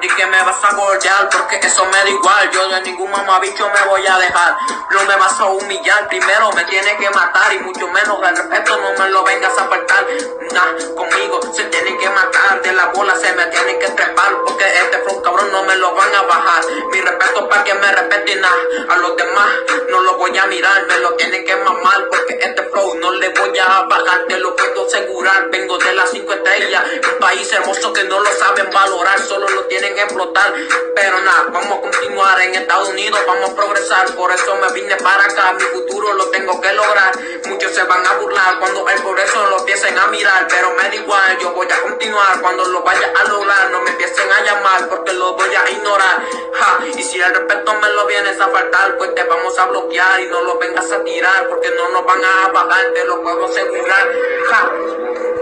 ti que me vas a golpear, porque eso me da igual. Yo de ningún mamabicho me voy a dejar. No me vas a humillar, primero me tienes que matar y mucho menos el respeto no me lo vengas a faltar. Nah, conmigo se tienen que matar, de la bola se me tienen que trepar, porque este flow cabrón no me lo van a bajar. Mi respeto para que me respeten a los demás, no lo voy a mirar, me lo tienen que mamar, porque este flow no le voy a bajar, te lo país hermoso que no lo saben valorar, solo lo tienen que explotar. Pero nada, vamos a continuar en Estados Unidos, vamos a progresar, por eso me vine para acá, mi futuro lo tengo que lograr. Muchos se van a burlar cuando el progreso lo empiecen a mirar, pero me da igual, yo voy a continuar cuando lo vaya a lograr, no me empiecen a llamar porque lo voy a ignorar. Ja, y si el respeto me lo vienes a faltar, pues te vamos a bloquear y no lo vengas a tirar porque no nos van a bajar, te lo puedo asegurar. Ja.